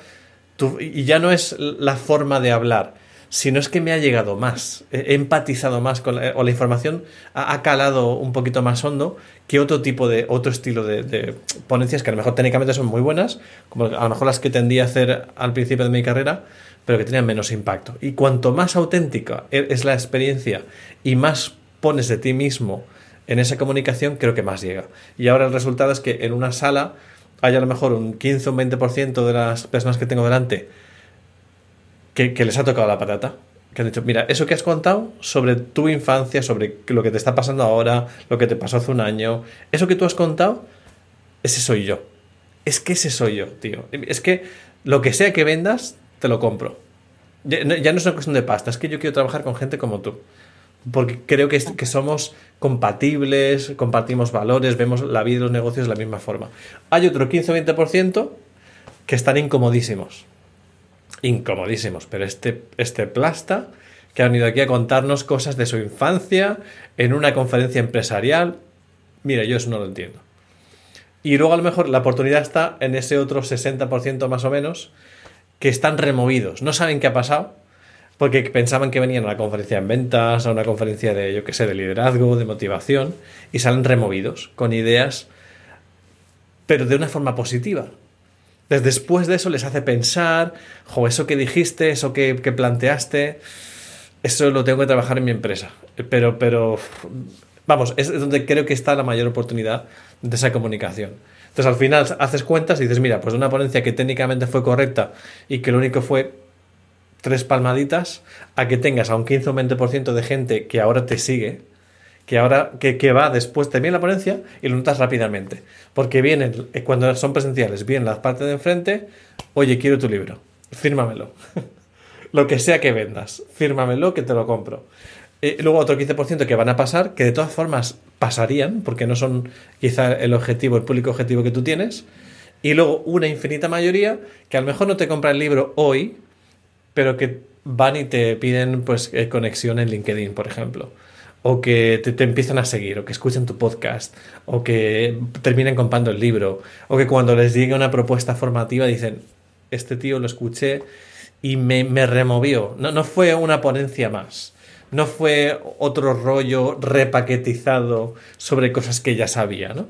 y ya no es la forma de hablar, sino es que me ha llegado más, he empatizado más con la, o la información ha, calado un poquito más hondo que otro tipo de, otro estilo de, de, ponencias que a lo mejor técnicamente son muy buenas, como a lo mejor las que tendía a hacer al principio de mi carrera, pero que tenían menos impacto. Y cuanto más auténtica e-, es la experiencia y más pones de ti mismo en esa comunicación, creo que más llega. Y ahora el resultado es que en una sala hay a lo mejor un 15 o un 20% de las personas que tengo delante que, les ha tocado la patata. Que han dicho, mira, eso que has contado sobre tu infancia, sobre lo que te está pasando ahora, lo que te pasó hace un año, eso que tú has contado, ese soy yo. Es que ese soy yo, tío. Es que lo que sea que vendas, te lo compro. Ya, no es una cuestión de pasta, es que yo quiero trabajar con gente como tú. Porque creo que, que somos compatibles, compartimos valores, vemos la vida y los negocios de la misma forma. Hay otro 15 o 20% que están incomodísimos. Incomodísimos. Pero este, este plasta que ha venido aquí a contarnos cosas de su infancia en una conferencia empresarial. Mira, yo eso no lo entiendo. Y luego a lo mejor la oportunidad está en ese otro 60% más o menos que están removidos, no saben qué ha pasado, porque pensaban que venían a una conferencia en ventas, a una conferencia de, yo qué sé, de liderazgo, de motivación, y salen removidos, con ideas, pero de una forma positiva. Después de eso les hace pensar, jo, eso que dijiste, eso que, que planteaste, eso lo tengo que trabajar en mi empresa. Pero, pero, vamos, es donde creo que está la mayor oportunidad de esa comunicación. Entonces al final haces cuentas y dices, mira, pues una ponencia que técnicamente fue correcta y que lo único fue tres palmaditas, a que tengas a un 15 o 20% de gente que ahora te sigue, que ahora que, que, va después te viene la ponencia y lo notas rápidamente. Porque vienen, eh, cuando son presenciales, vienen las partes de enfrente, oye, quiero tu libro, fírmamelo. lo que sea que vendas, fírmamelo que te lo compro. Y luego otro 15% que van a pasar, que de todas formas pasarían, porque no son quizá el objetivo, el público objetivo que tú tienes. Y luego una infinita mayoría que a lo mejor no te compra el libro hoy, pero que van y te piden pues eh, conexión en LinkedIn, por ejemplo. O que te, empiezan a seguir, o que escuchen tu podcast, o que terminen comprando el libro, o que cuando les llegue una propuesta formativa dicen, este tío lo escuché y me, removió. No, no fue una ponencia más. No fue otro rollo repaquetizado sobre cosas que ya sabía, ¿no?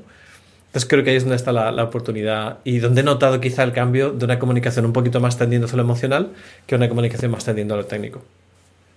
Entonces creo que ahí es donde está la, oportunidad y donde he notado quizá el cambio de una comunicación un poquito más tendiendo a lo emocional que una comunicación más tendiendo a lo técnico.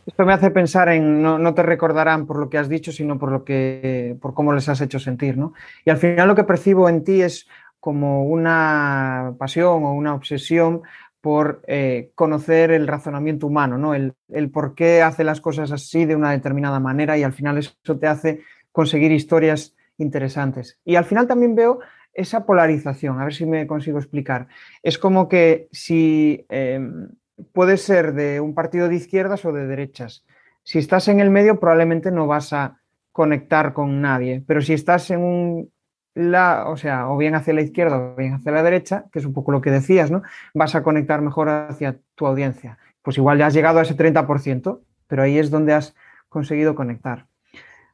Esto me hace pensar en, no, te recordarán por lo que has dicho, sino por, lo que, por cómo les has hecho sentir. ¿no? Y al final lo que percibo en ti es como una pasión o una obsesión por eh, conocer el razonamiento humano, ¿no? El, por qué hace las cosas así de una determinada manera y al final eso te hace conseguir historias interesantes. Y al final también veo esa polarización, a ver si me consigo explicar. Es como que si em, puedes ser de un partido de izquierdas o de derechas. Si estás en el medio probablemente no vas a conectar con nadie, pero si estás en un la, o sea, o bien hacia la izquierda o bien hacia la derecha, que es un poco lo que decías, ¿no? Vas a conectar mejor hacia tu audiencia. Pues igual ya has llegado a ese 30%, pero ahí es donde has conseguido conectar.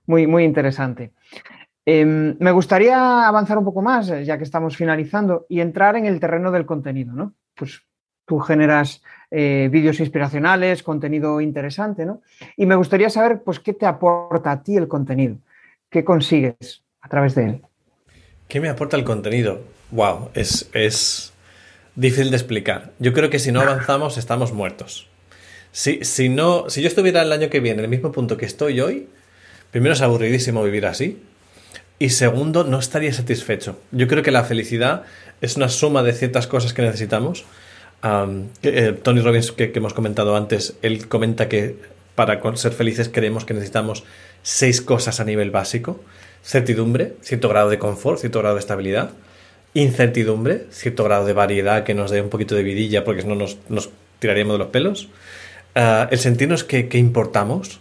Muy, muy interesante. Em, me gustaría avanzar un poco más, ya que estamos finalizando, y entrar en el terreno del contenido, ¿no? Pues tú generas eh, vídeos inspiracionales, contenido interesante, ¿no? Y me gustaría saber, pues, qué te aporta a ti el contenido, qué consigues a través de él. ¿Qué me aporta el contenido? Wow, es, es difícil de explicar. Yo creo que si no avanzamos, estamos muertos. Si, si, no, si yo estuviera el año que viene en el mismo punto que estoy hoy, primero es aburridísimo vivir así. Y segundo, no estaría satisfecho. Yo creo que la felicidad es una suma de ciertas cosas que necesitamos. Eh, Tony Robbins, que, hemos comentado antes, él comenta que para ser felices creemos que necesitamos seis cosas a nivel básico. Certidumbre, cierto grado de confort, cierto grado de estabilidad. Incertidumbre, cierto grado de variedad que nos dé un poquito de vidilla porque no nos, tiraríamos de los pelos. Ah, el sentirnos que importamos,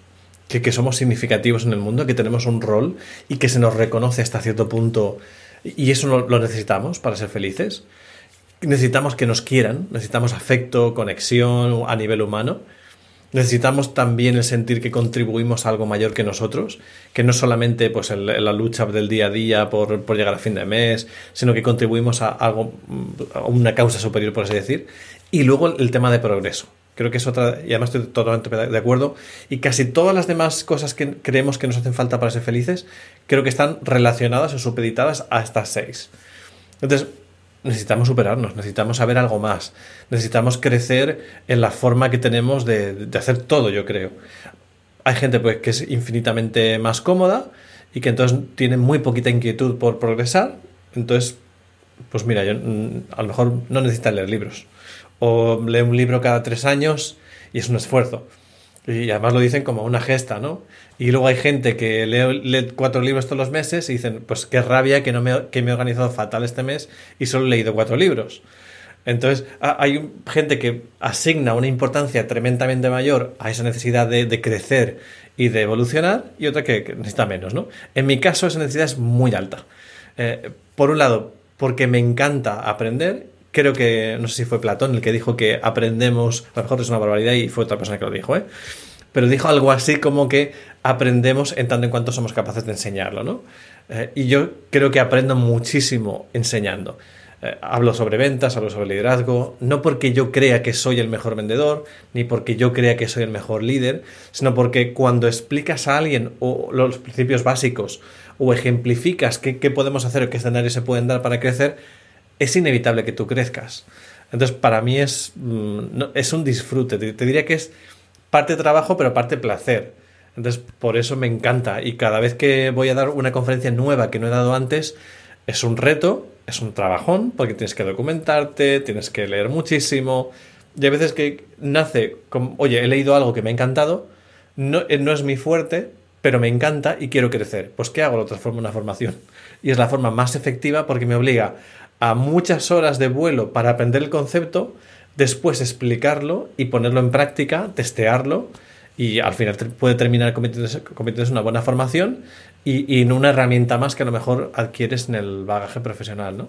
que, somos significativos en el mundo, que tenemos un rol y que se nos reconoce hasta cierto punto y eso lo, necesitamos para ser felices. Necesitamos que nos quieran, necesitamos afecto, conexión a nivel humano. Necesitamos también el sentir que contribuimos a algo mayor que nosotros, que no solamente pues, la lucha del día a día por, por, llegar a fin de mes, sino que contribuimos a algo, a una causa superior, por así decir. Y luego el tema de progreso. Creo que es otra, y además estoy totalmente de acuerdo. Y casi todas las demás cosas que creemos que nos hacen falta para ser felices, creo que están relacionadas o supeditadas a estas seis. Entonces, necesitamos superarnos, necesitamos saber algo más, necesitamos crecer en la forma que tenemos de, hacer todo, yo creo. Hay gente pues, que es infinitamente más cómoda y que entonces tiene muy poquita inquietud por progresar. Entonces, pues mira, yo mm, a lo mejor no necesita leer libros o lee un libro cada tres años y es un esfuerzo. Y además lo dicen como una gesta, ¿no? Y luego hay gente que lee, cuatro libros todos los meses y dicen, pues qué rabia que, no me, que me he organizado fatal este mes y solo he leído cuatro libros. Entonces, hay gente que asigna una importancia tremendamente mayor a esa necesidad de, crecer y de evolucionar y otra que, necesita menos, ¿no? En mi caso, esa necesidad es muy alta. Eh, por un lado, porque me encanta aprender creo que, no sé si fue Platón el que dijo que aprendemos, a lo mejor es una barbaridad y fue otra persona que lo dijo, ¿eh? Pero dijo algo así como que aprendemos en tanto en cuanto somos capaces de enseñarlo, ¿no? Eh, y yo creo que aprendo muchísimo enseñando. Eh, hablo sobre ventas, hablo sobre liderazgo, no porque yo crea que soy el mejor vendedor, ni porque yo crea que soy el mejor líder, sino porque cuando explicas a alguien los principios básicos o ejemplificas qué, podemos hacer o qué escenarios se pueden dar para crecer, es inevitable que tú crezcas. Entonces, para mí es, mm, es un disfrute. Te, diría que es parte trabajo, pero parte placer. Entonces, por eso me encanta. Y cada vez que voy a dar una conferencia nueva que no he dado antes, es un reto, es un trabajón, porque tienes que documentarte, tienes que leer muchísimo. Y hay veces que nace como, oye, he leído algo que me ha encantado, no, eh, no es mi fuerte, pero me encanta y quiero crecer. Pues, ¿qué hago? Lo transformo en una formación. Y es la forma más efectiva porque me obliga a muchas horas de vuelo para aprender el concepto, después explicarlo y ponerlo en práctica, testearlo y al final puede terminar convirtiéndose, en una buena formación y, en una herramienta más que a lo mejor adquieres en el bagaje profesional, ¿no?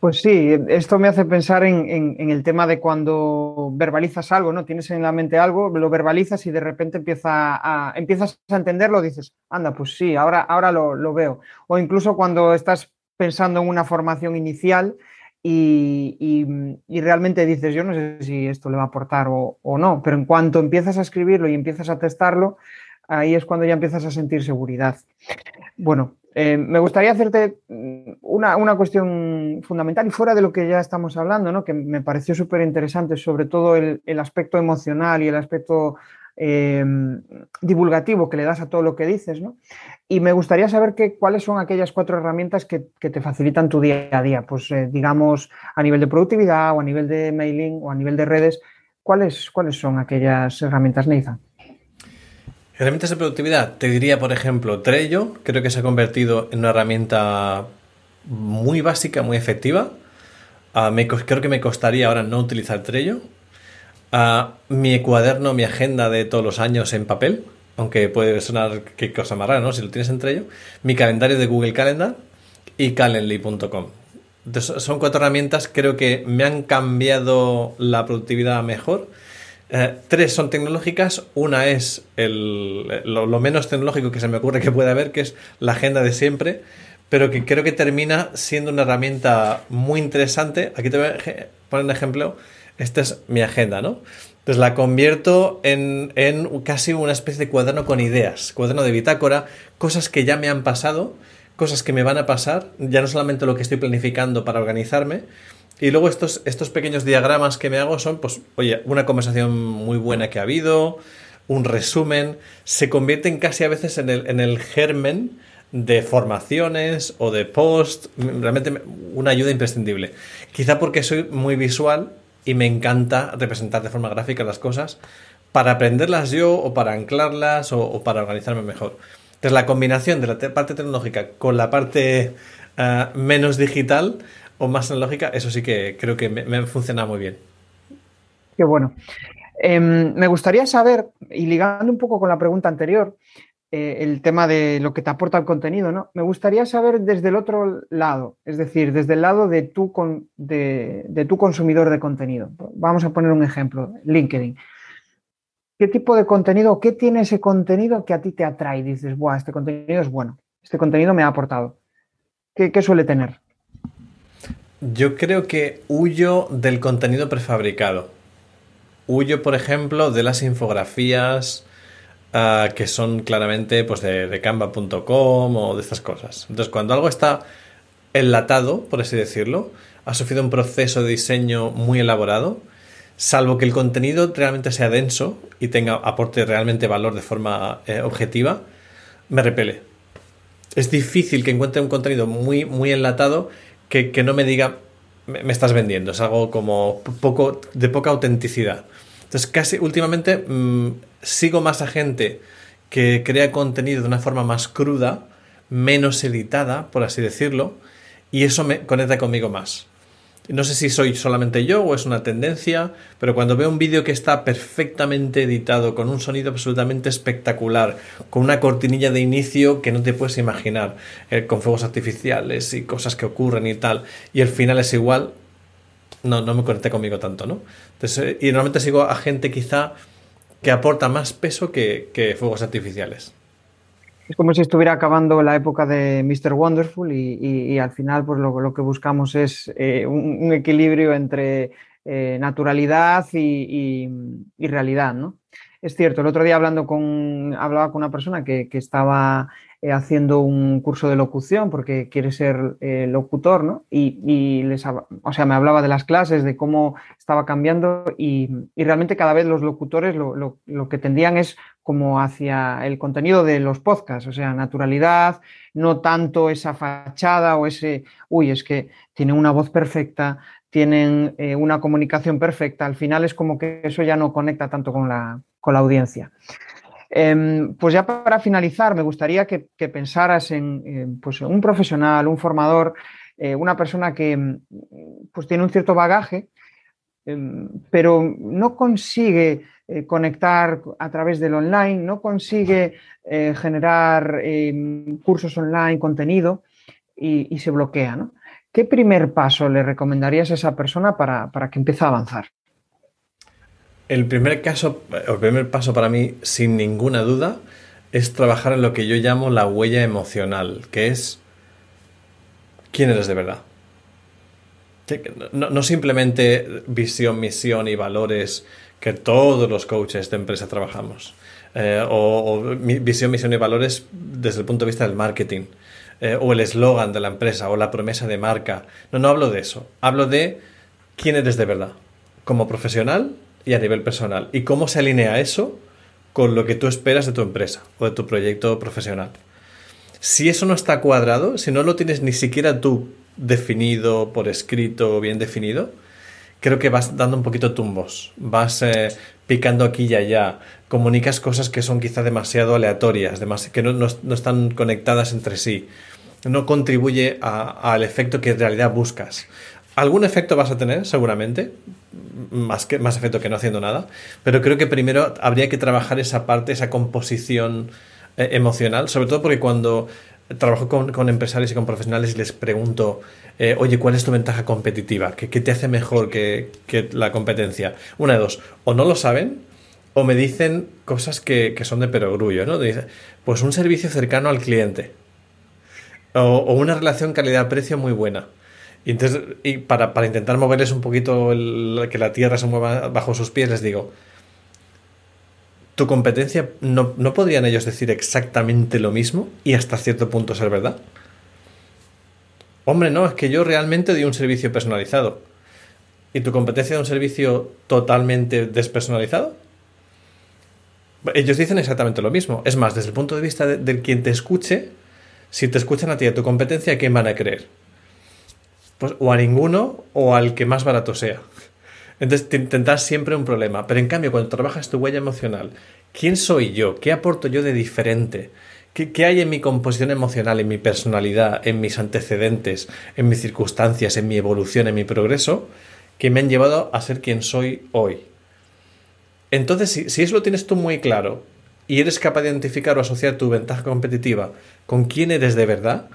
Pues sí, esto me hace pensar en, el tema de cuando verbalizas algo, ¿no? Tienes en la mente algo, lo verbalizas y de repente empieza a, empiezas a entenderlo, dices, anda, pues sí, ahora, ahora lo, veo. O incluso cuando estás pensando en una formación inicial y, realmente dices, yo no sé si esto le va a aportar o, no, pero en cuanto empiezas a escribirlo y empiezas a testarlo, ahí es cuando ya empiezas a sentir seguridad. Bueno, eh, me gustaría hacerte mm, una, cuestión fundamental y fuera de lo que ya estamos hablando, ¿no? que me pareció súper interesante, sobre todo el, aspecto emocional y el aspecto em, divulgativo que le das a todo lo que dices. ¿no? Y me gustaría saber que, cuáles son aquellas cuatro herramientas que, te facilitan tu día a día, pues eh, digamos a nivel de productividad o a nivel de mailing o a nivel de redes. ¿Cuáles, cuáles son aquellas herramientas, Neisa? Herramientas de productividad, te diría, por ejemplo, Trello, creo que se ha convertido en una herramienta muy básica, muy efectiva. Ah, creo que me costaría ahora no utilizar Trello. Uh, mi cuaderno, mi agenda de todos los años en papel, aunque puede sonar qué cosa más rara, ¿no? Si lo tienes en Trello. Mi calendario de Google Calendar y calendly.com. Son cuatro herramientas, creo que me han cambiado la productividad mejor eh, tres son tecnológicas, una es lo, menos tecnológico que se me ocurre que puede haber, que es la agenda de siempre, pero que creo que termina siendo una herramienta muy interesante. Aquí te voy a poner un ejemplo. Esta es mi agenda, ¿no? Entonces la convierto en, en casi una especie de cuaderno con ideas, cuaderno de bitácora, cosas que ya me han pasado, cosas que me van a pasar, ya no solamente lo que estoy planificando para organizarme, y luego estos, estos pequeños diagramas que me hago son, pues, oye, una conversación muy buena que ha habido, un resumen, se convierten casi a veces en el, en el germen de formaciones o de post, realmente una ayuda imprescindible. Quizá porque soy muy visual y me encanta representar de forma gráfica las cosas para aprenderlas yo o para anclarlas o, para organizarme mejor. Entonces la combinación de la parte tecnológica con la parte eh, menos digital o más lógica, eso sí que creo que me, funciona muy bien. Qué bueno. Em, me gustaría saber, y ligando un poco con la pregunta anterior, eh, el tema de lo que te aporta el contenido, ¿no? Me gustaría saber desde el otro lado, es decir, desde el lado de tu, de, tu consumidor de contenido. Vamos a poner un ejemplo, LinkedIn. ¿Qué tipo de contenido, qué tiene ese contenido que a ti te atrae? Dices, Buah, este contenido es bueno, este contenido me ha aportado. qué suele tener? Yo creo que huyo del contenido prefabricado. Huyo, por ejemplo, de las infografías ah, que son claramente pues, de, canva.com o de estas cosas. Entonces, cuando algo está enlatado, por así decirlo, ha sufrido un proceso de diseño muy elaborado, salvo que el contenido realmente sea denso y tenga aporte realmente valor de forma eh, objetiva, me repele. Es difícil que encuentre un contenido muy, muy enlatado que, no me diga, me, estás vendiendo, es algo como poco, de poca autenticidad. Entonces, casi últimamente mm, sigo más a gente que crea contenido de una forma más cruda, menos editada, por así decirlo, y eso me conecta conmigo más. No sé si soy solamente yo o es una tendencia, pero cuando veo un vídeo que está perfectamente editado, con un sonido absolutamente espectacular, con una cortinilla de inicio que no te puedes imaginar, eh, con fuegos artificiales y cosas que ocurren y tal, y el final es igual, no, no me conecta conmigo tanto, ¿no? Eh, y normalmente sigo a gente quizá que aporta más peso que fuegos artificiales es como si estuviera acabando la época de Mr. Wonderful y, al final pues lo, que buscamos es eh, un, equilibrio entre eh, naturalidad y, realidad, ¿no? Es cierto, el otro día hablando con, hablaba con una persona que, estaba eh, haciendo un curso de locución porque quiere ser locutor, ¿no? Y, les, o sea, me hablaba de las clases, de cómo estaba cambiando y, realmente cada vez los locutores lo, que tendían es como hacia el contenido de los podcasts, o sea, naturalidad, no tanto esa fachada o ese, uy, es que tienen una voz perfecta, tienen eh, una comunicación perfecta, al final es como que eso ya no conecta tanto con la, con la audiencia. Em, pues ya para finalizar, me gustaría que, pensaras en, pues un profesional, un formador, eh, una persona que pues tiene un cierto bagaje, em, pero no consigue eh, conectar a través del online, no consigue eh, generar em, cursos online, contenido y, se bloquea. ¿qué primer paso le recomendarías a esa persona para, que empiece a avanzar? El primer, caso, el primer paso para mí, sin ninguna duda, es trabajar en lo que yo llamo la huella emocional, que es quién eres de verdad. No, simplemente visión, misión y valores que todos los coaches de empresa trabajamos. Eh, o, visión, misión y valores desde el punto de vista del marketing. Eh, o el eslogan de la empresa o la promesa de marca. No, no hablo de eso. Hablo de quién eres de verdad, como profesional y a nivel personal. Y cómo se alinea eso con lo que tú esperas de tu empresa o de tu proyecto profesional. Si eso no está cuadrado, si no lo tienes ni siquiera tú definido, por escrito, bien definido, creo que vas dando un poquito tumbos, vas eh, picando aquí y allá, comunicas cosas que son quizá demasiado aleatorias, que no, están conectadas entre sí, no contribuye al efecto que en realidad buscas. Algún efecto vas a tener, seguramente, más, que, más efecto que no haciendo nada, pero creo que primero habría que trabajar esa parte, esa composición eh, emocional, sobre todo porque cuando trabajo con, empresarios y con profesionales y les pregunto, eh, oye, ¿cuál es tu ventaja competitiva? ¿Qué, te hace mejor que, la competencia? Una de dos, o no lo saben o me dicen cosas que, son de perogrullo, ¿no? pues un servicio cercano al cliente o, una relación calidad-precio muy buena. Y entonces, y para, para intentar moverles un poquito que la tierra se mueva bajo sus pies, les digo, tu competencia, no, podrían ellos decir exactamente lo mismo y hasta cierto punto ser verdad? Hombre, no, es que yo realmente doy un servicio personalizado. ¿Y tu competencia da un servicio totalmente despersonalizado? Ellos dicen exactamente lo mismo. Es más, desde el punto de vista del quien te escuche, si te escuchan a ti y a tu competencia, ¿a quién van a creer? Pues o a ninguno o al que más barato sea. Entonces tendrás siempre un problema. Pero en cambio, cuando trabajas tu huella emocional, ¿quién soy yo? ¿Qué aporto yo de diferente? ¿Qué, hay en mi composición emocional, en mi personalidad, en mis antecedentes, en mis circunstancias, en mi evolución, en mi progreso, que me han llevado a ser quien soy hoy? Entonces, si, si eso lo tienes tú muy claro y eres capaz de identificar o asociar tu ventaja competitiva con quién eres de verdad,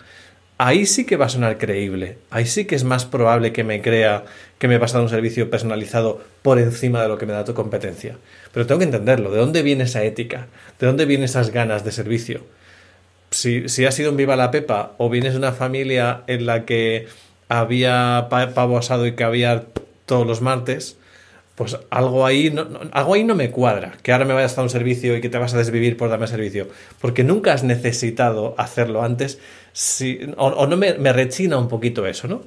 ahí sí que va a sonar creíble. Ahí sí que es más probable que me crea que me vas a dar un servicio personalizado por encima de lo que me da tu competencia. Pero tengo que entenderlo. ¿De dónde viene esa ética? ¿De dónde vienen esas ganas de servicio? Si, si has sido un viva la pepa o vienes de una familia en la que había pavo asado y había todos los martes, pues algo ahí, no, algo ahí no me cuadra. Que ahora me vayas a dar un servicio y que te vas a desvivir por darme servicio. Porque nunca has necesitado hacerlo antes si, o, no me, rechina un poquito eso, ¿no?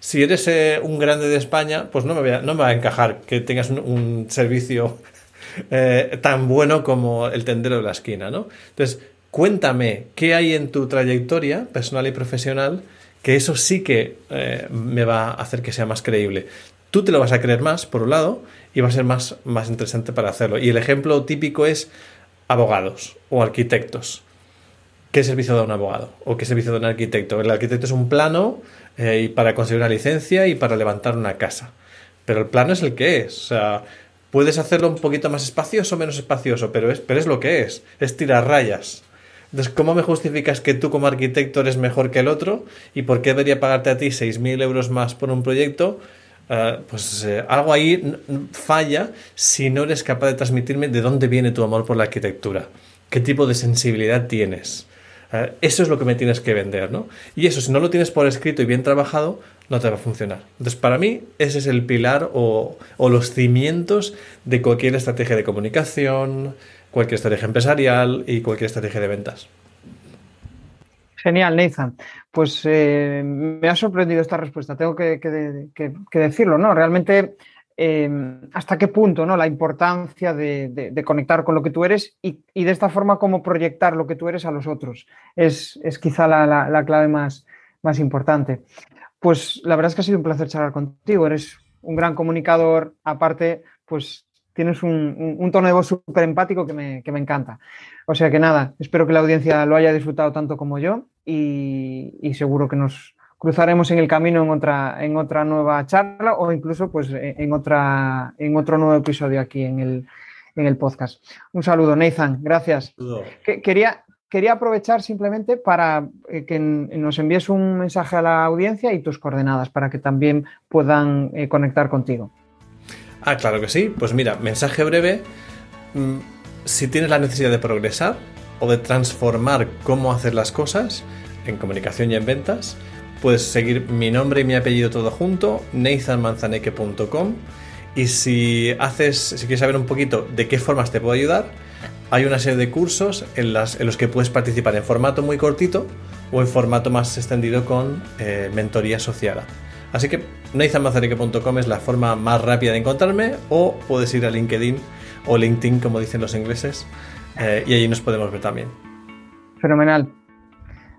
Si eres eh, un grande de España, pues no me, no me va a encajar que tengas un, servicio eh, tan bueno como el tendero de la esquina, ¿no? Entonces, cuéntame qué hay en tu trayectoria personal y profesional que eso sí que eh, me va a hacer que sea más creíble. Tú te lo vas a creer más, por un lado, y va a ser más, más interesante para hacerlo. Y el ejemplo típico es abogados o arquitectos. ¿Qué servicio da un abogado? ¿O qué servicio da un arquitecto? El arquitecto es un plano eh, para conseguir una licencia y para levantar una casa. Pero el plano es el que es. O sea, puedes hacerlo un poquito más espacioso o menos espacioso, pero es, pero es lo que es. Es tirar rayas. Entonces, ¿cómo me justificas que tú como arquitecto eres mejor que el otro? ¿Y por qué debería pagarte a ti 6.000 euros más por un proyecto? Eh, pues eh, algo ahí falla si no eres capaz de transmitirme de dónde viene tu amor por la arquitectura. ¿Qué tipo de sensibilidad tienes? Eh, eso es lo que me tienes que vender, ¿no? Y eso, si no lo tienes por escrito y bien trabajado, no te va a funcionar. Entonces, para mí, ese es el pilar o, los cimientos de cualquier estrategia de comunicación, cualquier estrategia empresarial y cualquier estrategia de ventas. Genial, Nathan. Pues eh, me ha sorprendido esta respuesta, tengo que, que decirlo, ¿no? Realmente Em, hasta qué punto ¿no? la importancia de, conectar con lo que tú eres y, de esta forma cómo proyectar lo que tú eres a los otros. Es, quizá la, clave más, más, importante. Pues la verdad es que ha sido un placer charlar contigo. Eres un gran comunicador, aparte, pues tienes un, tono de voz súper empático que me, encanta. O sea que nada, espero que la audiencia lo haya disfrutado tanto como yo y seguro que nos, cruzaremos en el camino en otra, en otra nueva charla o incluso pues, en, otra, en otro nuevo episodio aquí en el, en el podcast. Un saludo, Nathan, gracias. quería, quería aprovechar simplemente para eh, que nos envíes un mensaje a la audiencia y tus coordenadas para que también puedan eh, conectar contigo. Ah, claro que sí. Pues mira, mensaje breve. Mm, si tienes la necesidad de progresar o de transformar cómo hacer las cosas en comunicación y en ventas, puedes seguir mi nombre y mi apellido todo junto, nathanmanzaneque.com. Y si haces, si quieres saber un poquito de qué formas te puedo ayudar, hay una serie de cursos en, los que puedes participar en formato muy cortito o en formato más extendido con eh, mentoría asociada. Así que nathanmazarique.com es la forma más rápida de encontrarme o puedes ir a LinkedIn o LinkedIn como dicen los ingleses eh, y allí nos podemos ver también. Fenomenal.